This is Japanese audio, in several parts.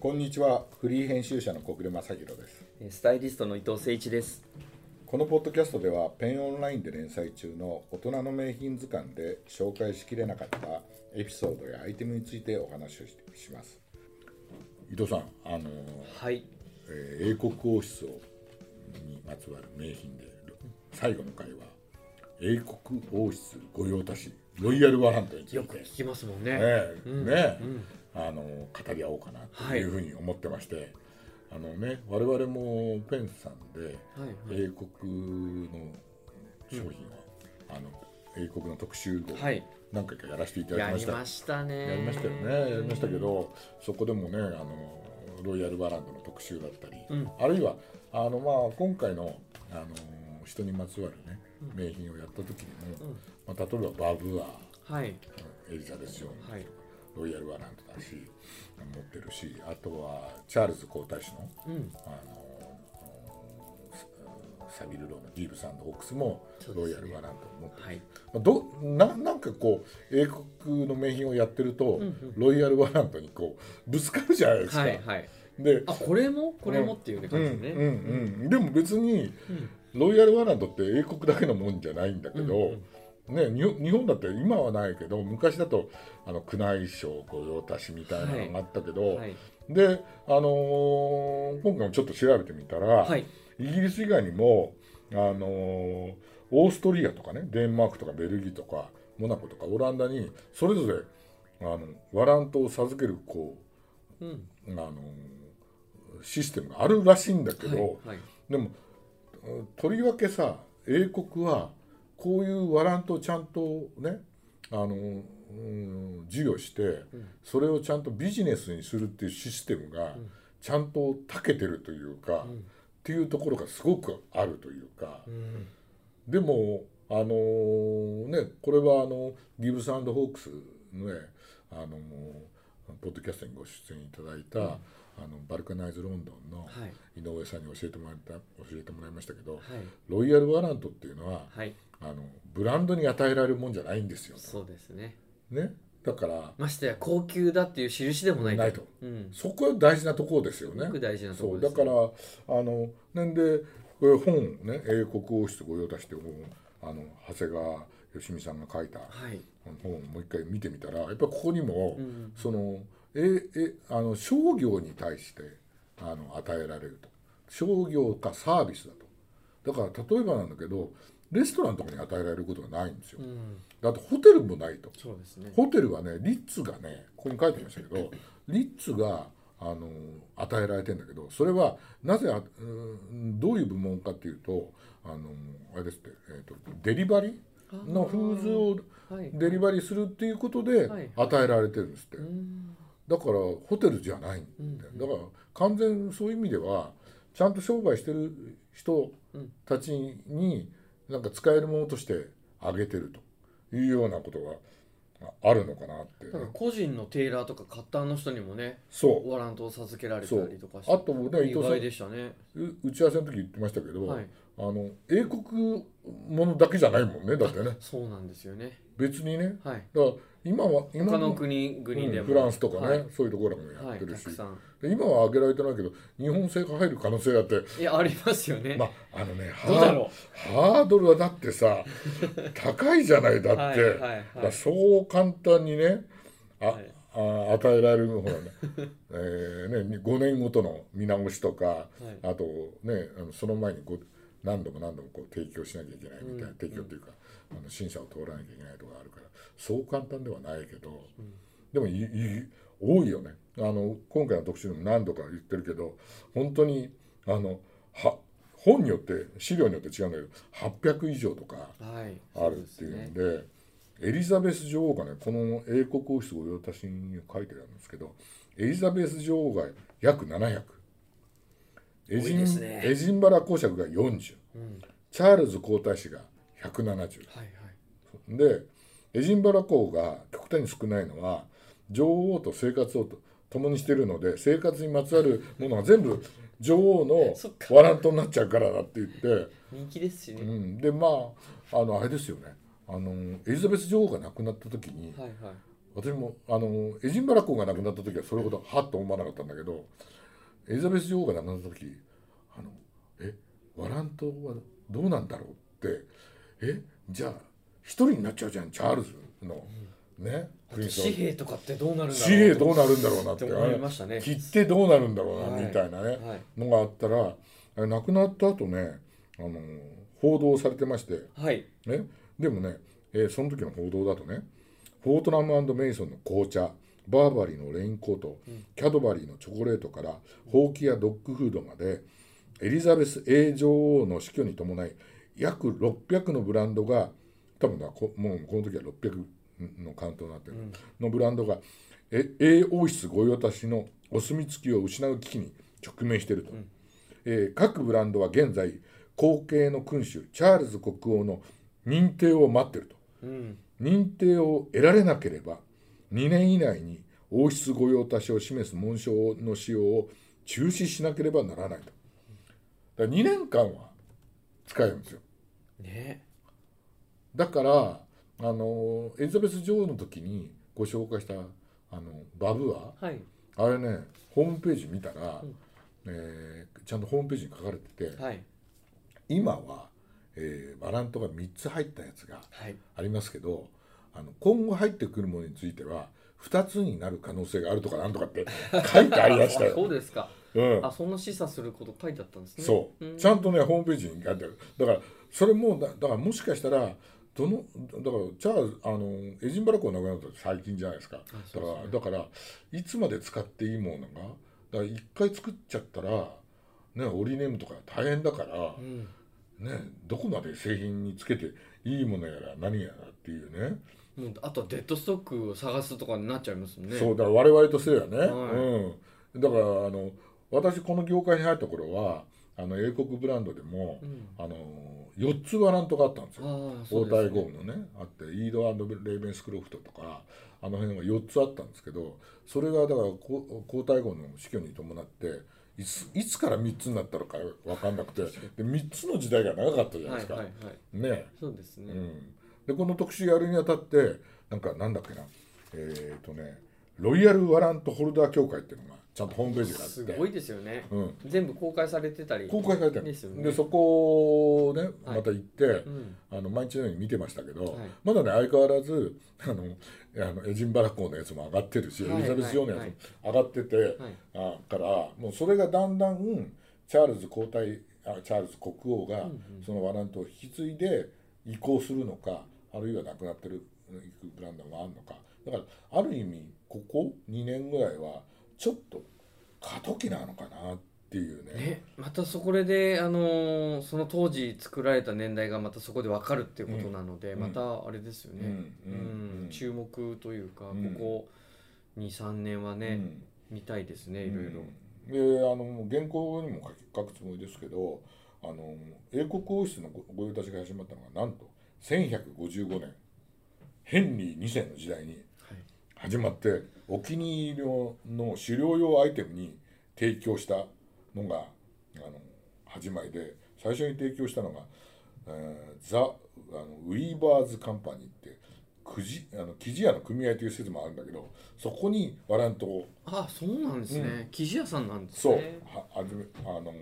こんにちは。フリー編集者の小暮正弘です。スタイリストの伊藤誠一です。このポッドキャストではペンオンラインで連載中の大人の名品図鑑で紹介しきれなかったエピソードやアイテムについてお話をします。伊藤さんあのはい、えー英国王室をにまつわる名品で最後の回は英国王室御用達ロイヤルワラントについて。よく聞きますもんね。ねえ、うん。ねえ。うんあの語り合おうかなというふうに思ってまして、あのね我々もペンさんではいはい。英国の商品を、あの英国の特集号をはい。何回かやらせていただやきました、りましたね。やりましたよね。やりましたけどそこでもねあのロイヤルワランドの特集だったり、うん。あるいはあの、まあ、今回のあの人にまつわるね名品をやった時にも、うん。まあ、例えばバブアはい。エリザベス女王はいロイヤルワランドだし持ってるしあとはチャールズ皇太子のうん。あのサビルローのギーブサンドホークスもロイヤルワランドを持ってる、はい。まあどななんかこう英国の名品をやってると、うんうん。ロイヤルワランドにこうぶつかるじゃないですか。はいはい。であこれも？これもっていうねうん感じでね。うんうん、でも別にうん。ロイヤルワランドって英国だけのもんじゃないんだけど、うんね、日本日本だって今はないけど昔だとあの宮内省御用達みたいなのがあったけど、はい。で、あのー今回もちょっと調べてみたら、はい。イギリス以外にも、あのーオーストリアとかねデンマークとかベルギーとかモナコとかオランダにそれぞれあのワラントを授けるこうん。う、あのーシステムがあるらしいんだけど、はいはい。でもうんとりわけさ英国はこういうワラントをちゃんとねあの、うん、授与して、ん。それをちゃんとビジネスにするっていうシステムがん。ちゃんと長けてるというか、うん。っていうところがすごくあるというか、うん。でもあのねこれはあのギブスホークスのねあのポッドキャストにご出演いただいた、あのバルカナイズ・ロンドンのはい。井上さんに教えてもらった教えてもらいましたけど、はい。ロイヤルワラントっていうのははいあのブランドに与えられるもんじゃないんですよ。そうですね。ね、だからましてや高級だっていう印でもないないと。うん。そこは大事なところですよね。すご。く大事なところですだからあのなんで本ね英国王室御用達って本あの長谷川芳美さんが書いたはい。本をもう一回見てみたらやっぱりここにも、うんそのええあの商業に対してあの与えられると。商業かサービスだと。だから例えばなんだけどレストランとかに与えられることがないんですよ。う。ん。だってホテルもないと。そうですね。ホテルはねリッツがねここに書いてましたけどリッツがあの与えられてんだけどそれはなぜあうんどういう部門かっていうとあのあれですって、えー、とデリバリー？のフーズをはい。デリバリーするっていうことではい。与えられてるんですって、うん。だからホテルじゃないんだよ、だから完全そういう意味ではちゃんと商売してる人たちになんか使えるものとしてあげてるというようなことがあるのかなって、だから個人のテーラーとかカッターの人にもねそう。ワラントを授けられたりとかしてあとね伊意藤さん外でしたね。う打ち合わせの時言ってましたけど、はいあの英国ものだけじゃないもんねだってね。そうなんですよね。別にね。はい。だから今は今他のの国々でも。うんフランスとかね、はい。そういうところもやはいってるし、たくさん。で今は挙げられてないけど日本製が入る可能性だって。いやありますよね。まああのね ハードルはだってさ 高いじゃないだって、はいはいはい。だからそう簡単にねあ、はい。あ与えられるほらね, えーね5年ごとの見直しとか、はい。あとねあのその前にこう何度も何度もこう提供しなきゃいけないみたいな、うん。提供というかあの審査を通らなきゃいけないとかあるからそう簡単ではないけど、でもいい多いよね。あの今回の特集でも何度か言ってるけど本当にあのは本によって資料によって違うんだけど800以上とかはい。あるっていうんでエリザベス女王がねこの英国王室御用達に書いてあるんですけどエリザベス女王が約700エジ多いですね。ンエジンバラ公爵が40うん。チャールズ皇太子が170はいはい。でエジンバラ公が極端に少ないのは女王と生活をと共にしているので生活にまつわるものが全部女王のワラントになっちゃうからだって言って、人気ですしね、うん、でまああのあれですよね。あのエリザベス女王が亡くなった時にはいはい。私もあのエジンバラ公が亡くなった時はそれほどはっと思わなかったんだけどエリザベス女王が亡くなった時あのえワラントはどうなんだろうってえじゃあ一人になっちゃうじゃんチャールズの、ね紙幣とかってどうなるんだろう紙幣どうなるんだろうなって。思いましたね。切ってどうなるんだろうな、はいみたいなね、はい。のがあったら亡くなった後ねあの報道されてまして。はい。ね、でもね、えーその時の報道だとねフォートナムメイソンの紅茶バーバリーのレインコート、キャドバリーのチョコレートからほうきやドッグフードまでエリザベス A 女王の死去に伴い約600のブランドが多分なこもうこの時は600のカウントになってる、のブランドがえ A 王室御用達のお墨付きを失う危機に直面していると。えー各ブランドは現在後継の君主チャールズ国王の認定を待っていると。うん。認定を得られなければ2年以内に王室御用達を示す紋章の使用を中止しなければならないと。だから2年間は使えるんですよ。ね。だからあのエリザベス女王の時にご紹介したあのバブア。はい。あれねホームページ見たら、えーちゃんとホームページに書かれてて、はい。今は、えーバラントが3つ入ったやつがはい。ありますけどあの今後入ってくるものについては2つになる可能性があるとかなんとかって書いてありましたあよ。そうですか。うん。あそんな示唆すること書いてあったんですね。そう、ん。ちゃんとねホームページに書いてある。だからそれもだだからもしかしたらどのだからチャールズあのエジンバラ公亡くなったの最近じゃないですか。ね。からだからいつまで使っていいものがだから一回作っちゃったらねオリネームとか大変だから、うん。ね、どこまで製品につけていいものやら何やらっていうね、もうあとはデッドストックを探すとかになっちゃいますね。そうだから我々としてはね、はい。うん、だからあの私この業界に入った頃はあの英国ブランドでも、ん。あの4つワラントがあったんですよ。応対ゴムのねあってイードレーベンスクロフトとかあの辺が4つあったんですけどそれがだからこ皇太后の死去に伴っていついつから3つになったのか分かんなくてで3つの時代が長かったじゃないですか。はいはいはい。ね。そうですね、うん、でこの特集やるにあたってなんかなんだっけな。えっ、とねロイヤルワラントホルダー協会っていうのがちゃんとホームページがあって。すごいですよね、うん、全部公開されてたり。公開されてる。ですよね。でそこをねはい。また行って、うん。あの毎日のように見てましたけど、はい。まだね相変わらずあのあのエジンバラ公のやつも上がってるし、はいエリザベス女王のやつも上がってて、はい。あからもうそれがだんだんチャールズ皇太あチャールズ国王がそのワラントを引き継いで移行するのかあるいはなくなってるいくブランドがあるのか。だからある意味ここ2年ぐらいはちょっと過渡期なのかなっていうね。ね、またそこで、あのーその当時作られた年代がまたそこで分かるっていうことなので、うん。またあれですよね、うん。うん。うん。注目というか、うん。ここ23年はね、見たいですねいろいろ、うんであの原稿にも書き書くつもりですけどあの英国王室のご御用達が始まったのがなんと1155年ヘンリー2世の時代に始まってお気に入りのの狩猟用アイテムに提供したのがあの始まりで最初に提供したのが、えーザあのウィーバーズカンパニーってくじあの生地屋の組合という施設もあるんだけどそこにワラントをあそうなんですね、生地屋さんなんですそう。ねはあの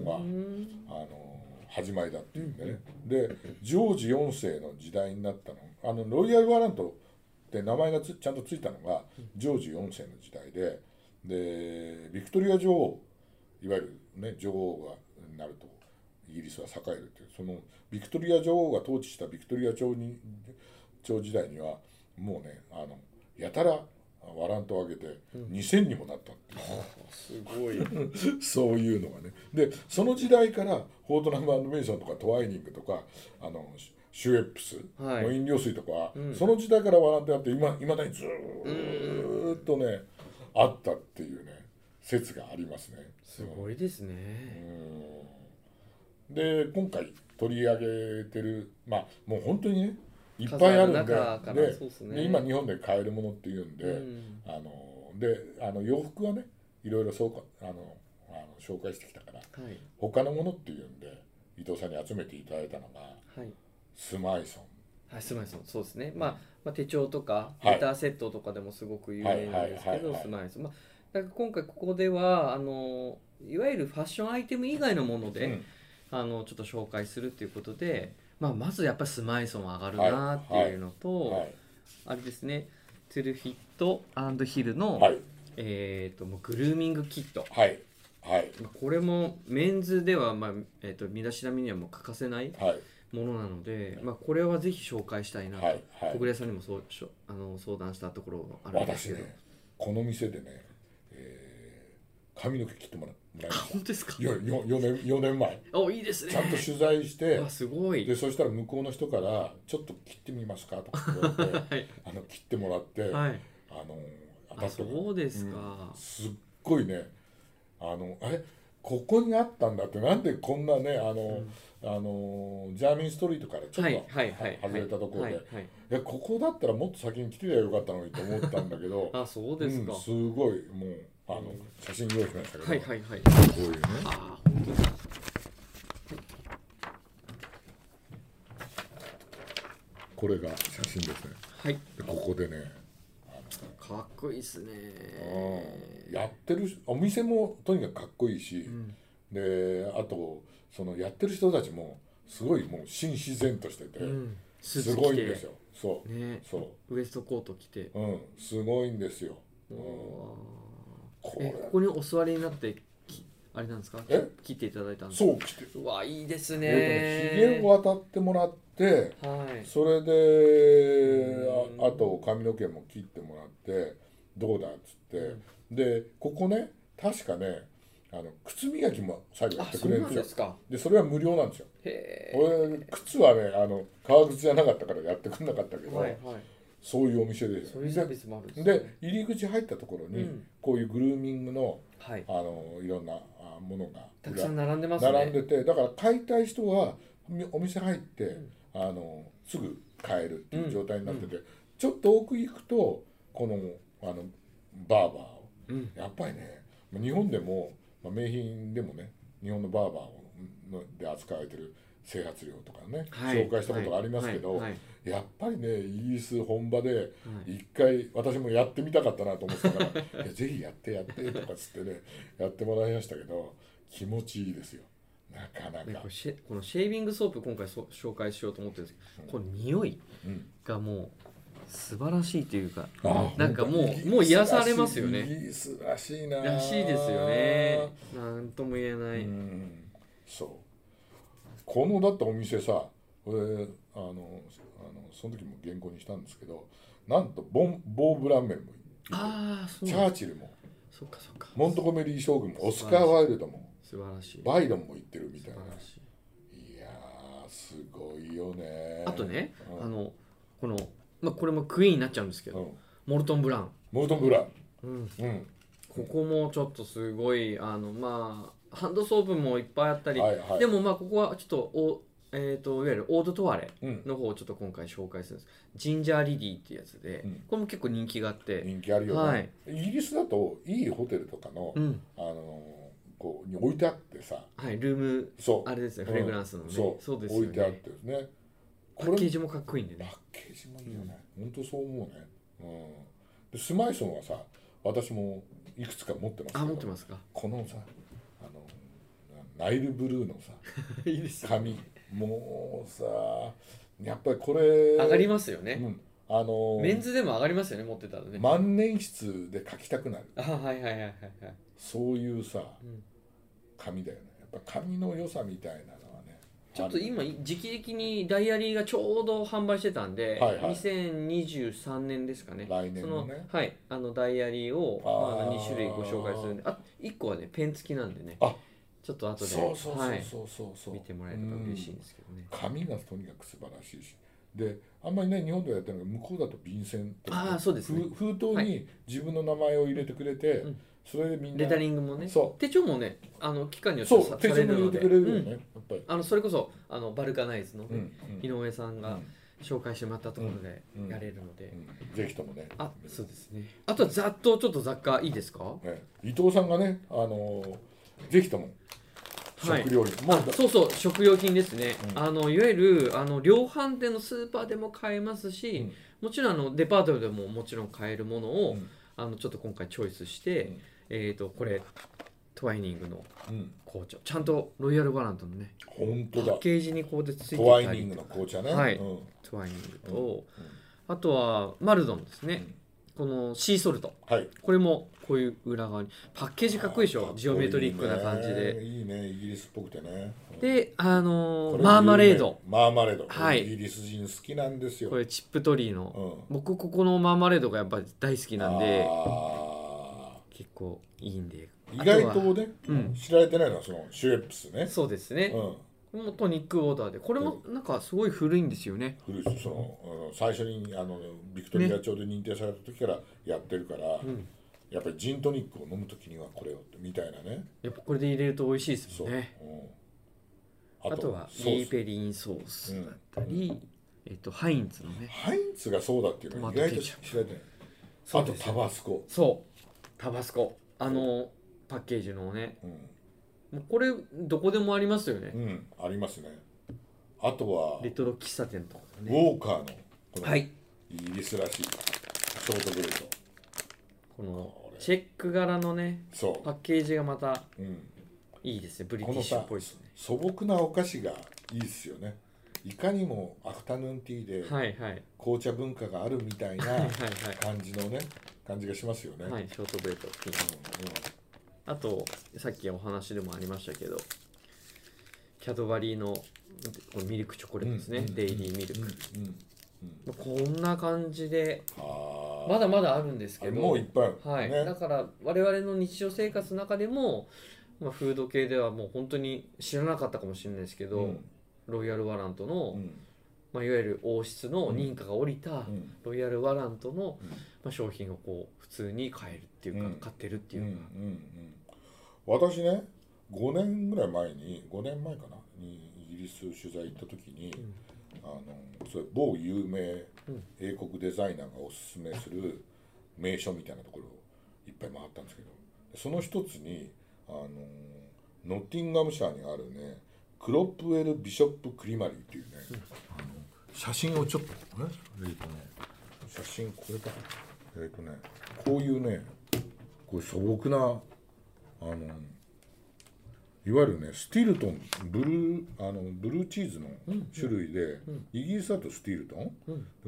のがうん。あの始まりだっていうんでね、でジョージ4世の時代になったの。あのロイヤル・ワラントって名前がちゃんとついたのがジョージ4世の時代ででビクトリア女王いわゆるね女王がなるとイギリスは栄えるっていうそのビクトリア女王が統治したビクトリア朝に朝時代にはもうねあのやたらワラントを上げて2000にもなったっていう。すごい。そういうのがね。でその時代からフォートナムメイソンとかトワイニングとかあのシシュエップスはい。の飲料水とかは、うん。その時代からワラントやって今今だにずーっとねあったっていうね説がありますね。すごいですうね、ん。で今回取り上げてるまあもう本当にねいっぱいあるんで。ね。で今日本で買えるものっていうんで、うん。あのであの洋服はねいろいろそうかあのあの紹介してきたからはい。他のものっていうんで伊藤さんに集めていただいたのがはい。スマイソン。はい、スマイソン。そうですね、まあ、まあ手帳とかはい。レターセットとかでもすごく有名なんですけどスマイソン、まあ、だから今回ここではあのいわゆるファッションアイテム以外のもので、うん。あのちょっと紹介するっていうことで、まあ、まずやっぱりスマイソン上がるなっていうのと、はいあれですね。トゥルフィットヒルの、はい。えー、とグルーミングキット。はいはい。まあこれもメンズでは、まあえー、と身だしなみにはもう欠かせないはい。ものなので、まあ、これはぜひ紹介したいなと、はいはい。小暮さんにもそうあの相談したところがあるんですけど、私ねこの店でね、えー髪の毛切ってもらもらいまし本当ですか？たよよ4年4年前。おいいですね。ちゃんと取材して あすごい。でそしたら向こうの人から「ちょっと切ってみますか?」とか言われて はい、あの切ってもらって、はい、あの当たあったの。そうですか、すっごいね。あのあれここにあったんだってなんでこんなねあの、あのジャーミンストリートからちょっはいとはいはい。外れたところで、はいここだったらもっと先に来てりゃよかったのにと思ったんだけど。あそうですか、うん、すごいもうあの写真用意しましたけど、はいはいはい。こういうね。あ本当だこれが写真ですね。はい。でここでねかっこいいですね。やってるお店もとにかくかっこいいし、ん。であとそのやってる人たちもすごいもう新自然としてて、うん。すごいんですよ。そう、ねそう。ウエストコート着て。うん。すごいんですよ、うん、おこここにお座りになってきあれなんですか？え？切っていただいたんですか？そう来て。うわいいですね。えーとねひげを渡ってもらってはい。それでうん。ああと髪の毛も切ってもらってどうだっつって、でここね確かねあの靴磨きも最後やってあそうくれるんですよ。ですか。でそれは無料なんですよ。へ俺靴はねあの革靴じゃなかったからやってくれなかったけど、えはいはいそういうお店で。そういうサービスもあるんで入り口入ったところに、うん。こういうグルーミングのはい。あのいろんなあものがたくさん並んでますね。並んでてだから買いたい人はみお店入って、あのすぐ買えるっていう状態になってて、ちょっと奥行くとこのあのバーバーをうん。やっぱりねまあ日本でも、まあ、名品でもね日本のバーバーをので扱われてる整髪料とかね、はい。紹介したことがありますけど、はい。はい。やっぱりねイギリス本場で一回私もやってみたかったなと思ってたから「いやぜひやってやって」とかっつってねやってもらいましたけど気持ちいいですよ。なかなか。ねこれ、シェこのシェービングソープ今回そ紹介しようと思ってるんですけど、この匂いうん、がもう素晴らしいというかあなんかもうもう癒されますよね。イギリスらしいならしいですよね。なんとも言えない、うん。そうこのだってお店さ俺あのあのその時も原稿にしたんですけどなんとボンボー・ブランメンもああそう。チャーチルも。そっかそっか。モントゴメリー将軍もオスカー・ワイルドも素晴らしい。バイロンも行ってるみ素たいな。晴らしい。いやーすごいよね。あとね、うん。あのこの、まあ、これもクイーンになっちゃうんですけど、うん。モルトン・ブラウン、モルトン・ブラウン。うん、うん。ここもちょっとすごいあのまあハンドソープもいっぱいあったり、はいはい。でもまあここはちょっとお、えー、といわゆるオードトワレうん。の方をちょっと今回紹介するんです。ジンジャーリリーっていうやつで、うん。これも結構人気があって、人気あるよね、はい。イギリスだといいホテルとかの、うん。あのこうに置いてあってさ。はい、ルームそう。あれですね、うん。フレグランスのね。そう。ですよ置いてあっねてですねパッケージもかっこいいんでパッねケージもいいよね、本当そう思うね、うん、でスマイソンはさ私もいくつか持ってますあ持ってますか。このさナイルブルーのさ いいです紙もうさやっぱりこれ上がりますよね、うん、あのメンズでも上がりますよね持ってたらね、万年筆で書きたくなる。あはいはいはいはいはい。そういうさうん。紙だよね。やっぱ紙の良さみたいなのはねちょっと今時期的にダイアリーがちょうど販売してたんで、はいはい。2023年ですかね。来年そののねはいあのダイアリーをまあ、2種類ご紹介するんで。あ1個はねペン付きなんでね。あちょっと後でそうそうそうはい、そうそう。そう、見てもらえれば嬉しいんですけどね、紙がとにかく素晴らしいし。であんまりね日本でやってるのが向こうだと便箋とかああそうですね。ふ封筒はに自分の名前を入れてくれて、うん。それでみんな。レタリングもね。そ手帳もねあの期間によってそ手帳も入れてくれるよね、やっぱり、うんあのそれこそあのバルカナイズの、ねうんうん。井上さんがうん。紹介してもらったところでうんやれるので、うん。ぜひともね。あそうですね。あとはざっとちょっと雑貨いいですか？ね伊藤さんがね、あのーぜひとも。はい。食料品、まああそうそう食料品ですね、うん。あのいわゆるあの量販店のスーパーでも買えますし、もちろんあのデパートでももちろん買えるものを、うん。あのちょっと今回チョイスして、うん。えっ、とこれトワイニングのうん、紅茶。ちゃんとロイヤルバラントのね本当だ。パッケージにこうでついてトたり。ワイニングの紅茶ね、はい。うん。トワイニングと、うん。あとはマルドンですね、このシーソルト。はい。これもこういう裏側に。パッケージかっこいいでしょ？ジオメトリックな感じで。いいね。イギリスっぽくてね。うんであのマーマレード。マーマレード、はい。イギリス人好きなんですよ。これチップトリーの。うん。僕ここのマーマレードがやっぱり大好きなんで。あ結構いいんで。ー意外とね、うん。知られてないのはそのシュエップスね、そうですね、もトニックウォーターで。これもなんかすごい古いんですよね。古いです。その最初にあのビクトリア朝で認定された時からやってるから、んやっぱりジントニックを飲む時にはこれをみたいなね。やっぱこれで入れると美味しいですもんねう。ん、あとはソーペリンソースだったり、えっとハインツのね。ハインツがそうだっていうのは意外と知らない。あとタバスコ、そう。タバスコ。あのパッケージのね。うん。もうこれどこでもありますよね、うん、ありますね。あとはレトロ喫茶店とかウねォーカーのこのはい。イギリスらしいショートブレードこのチェック柄のねそパッケージがまたう、うん、いいですね。ブリティッシュっぽいですね。素朴なお菓子がいいですよね。いかにもアフタヌーンティーではいはい。紅茶文化があるみたいなはいはい感じのね感じがしますよね、はい、はい、ショートブレードピンあとさっきお話でもありましたけどキャドバリーのミルクチョコレートですね、うんデイリーミルうんク、うんこんな感じでまだまだあるんですけどもういっぱいはい、ね。だから我々の日常生活の中でも、まあ、フード系ではもう本当に知らなかったかもしれないですけど、うん。ロイヤルワラントの、うん。まあ、いわゆる王室の認可が下りたうん。ロイヤルワラントの、うん。まあ、商品をこう普通に買えるっていうか、うん。買ってるっていうんか、うん。私ね5年ぐらい前に5年前かなにイギリス取材行った時に、あのそれ某有名英国デザイナーがおすすめする名所みたいなところをいっぱい回ったんですけどその一つにあのノッティンガムシャーにあるねクロップウェル・ビショップ・クリマリーっていうね、あの写真をちょっとえ？えーとね写真これだえっ、とねこういうねこう素朴なあのいわゆるねスティルトンブルーあのブルーチーズの種類で、イギリスだとスティルトン、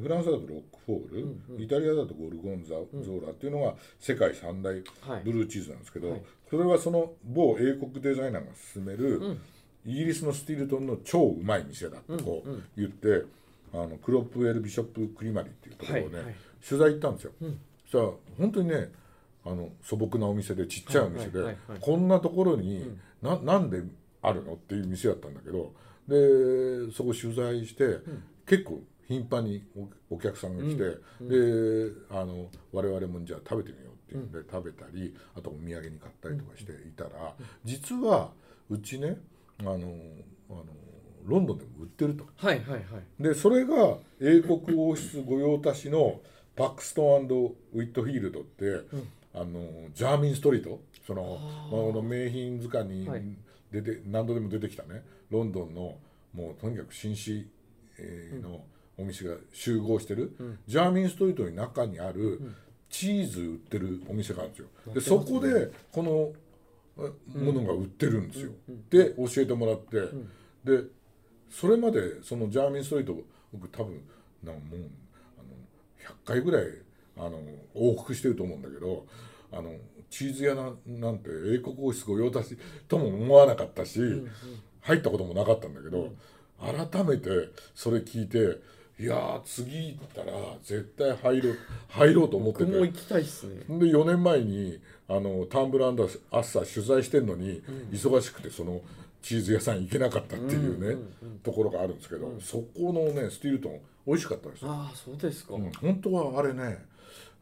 フランスだとロックフォール、イタリアだとゴルゴンザ、ゾーラっていうのが世界三大はい。ブルーチーズなんですけど、はい。それはその某英国デザイナーが勧める、イギリスのスティルトンの超うまい店だとこう言って、あのクロップウェル・ビショップ・クリマリーっていうところをね、はいはい。取材行ったんですよ。そしたら本当にねあの素朴なお店でちっちゃいお店で、こんなところに、ななんであるのっていう店だったんだけどでそこ取材して、結構頻繁におお客さんが来て、であの我々もじゃあ食べてみようっていうんで、食べたりあとお土産に買ったりとかしていたら、実はうちねあのあのロンドンでも売ってると。はいはいはい。でそれが英国王室御用達のパクストンウィットフィールドって、あのジャーミンストリートそのまあ、あの名品図鑑にはい。出て、何度でも出てきたね。ロンドンのもうとにかく紳士、えーのお店が集合してる、ジャーミンストリートの中にある、チーズ売ってるお店があるんですよ。でそこでこのえものが売ってるんですよ。で教えてもらって、でそれまでそのジャーミンストリート僕多分なんもうあの100回ぐらいあの往復してると思うんだけどあのチーズ屋ななんて英国王室御用達とも思わなかったし、入ったこともなかったんだけど、改めてそれ聞いていやー次行ったら絶対入ろう入ろうと思ってて。僕も行きたいっすね。で4年前にあのタンブランドアッサー取材してんのに、忙しくてそのチーズ屋さん行けなかったっていうね、ところがあるんですけど、そこのねスティルトン美味しかったですよ、ああそうですか、うん。本当はあれね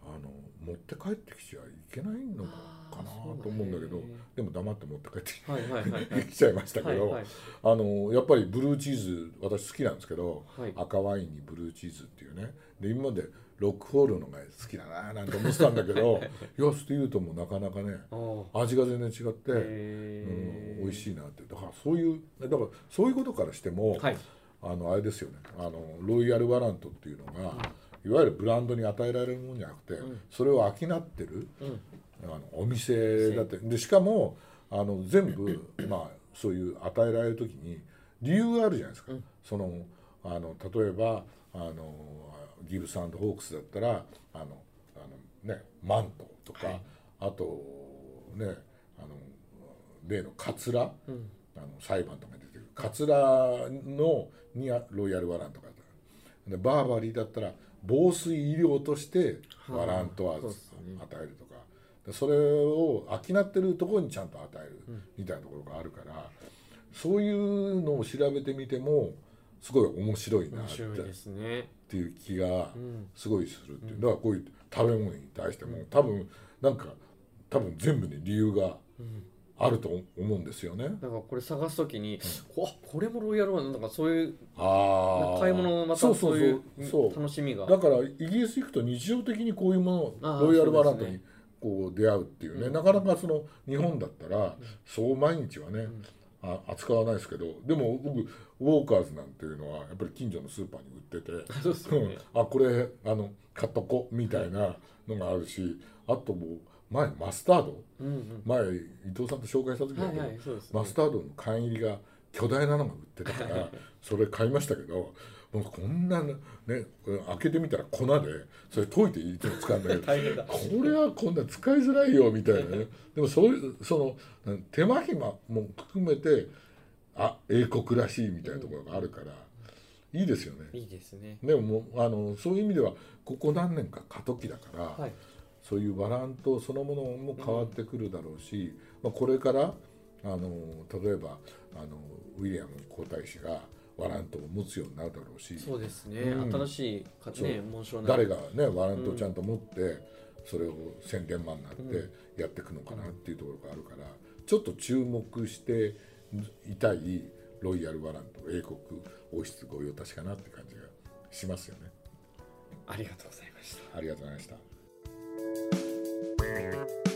あの持って帰ってきちゃいけないのかなと思うんだけどでも黙って持って帰ってき,、ちゃいましたけど、あのやっぱりブルーチーズ私好きなんですけど、はい。赤ワインにブルーチーズっていうね。で今までロックホールのが好きだななんて思ってたんだけどいやスティールトンもなかなかね味が全然違って、うん、美味しいなって。だからそういうだからそういうことからしても、はい。あのあれですよね。あのロイヤルワラントっていうのが、いわゆるブランドに与えられるものじゃなくて、それを商ってる、うん。あのお店だって。でしかもあの全部 まあそういう与えられる時に理由があるじゃないですか。そのあの例えばあのギブスホークスだったらあのあのねマントとか、はい。あとねあの例のカツラ、うん。あの裁判とかに出てくる。カツラのにロイヤルワラントがあったでバーバリーだったら防水医療としてワラントは与えるとかでそれを商ってるところにちゃんと与えるみたいなところがあるから、そういうのを調べてみてもすごい面白いなっていですね。っていう気がん。すごいするっていう、だからこういう食べ物に対しても多分なんか多分全部に理由があると思うんですよね。だからこれ探すときに、こあこれもロイヤルワンなんかそういうああ買い物またそうそうそう。いう楽しみが。だからイギリス行くと日常的にこういうものロイヤルバラントにこう出会うっていうね、なかなかその日本だったらそう毎日はね、あ扱わないですけどでも僕ウォーカーズなんていうのはやっぱり近所のスーパーに売ってて そうね。あこれあの買っとこみたいなのがあるしあともう前マスタード？うんうん。前伊藤さんと紹介した時だけど、はいはいね。マスタードの缶入りが巨大なのが売ってたからそれ買いましたけどもうこんなね開けてみたら粉でそれ溶いていつも使うんだけど これはこんな使いづらいよみたいなね。でもそういうその手間暇も含めてあ英国らしいみたいなところがあるから、いいですよね。いいですね。でももうあのそういう意味ではここ何年か過渡期だから、はいそういうワラントそのものも変わってくるだろうし、まあ、これからあの例えばあのウィリアム皇太子がワラントを持つようになるだろうしそうですね、うん。新しいかそう。ね紋章誰がねワラントをちゃんと持って、それを宣伝マンになってやっていくのかなっていうところがあるからちょっと注目していたいロイヤルワラント英国王室御用達かなって感じがしますよね。ありがとうございました。ありがとうございました。thank you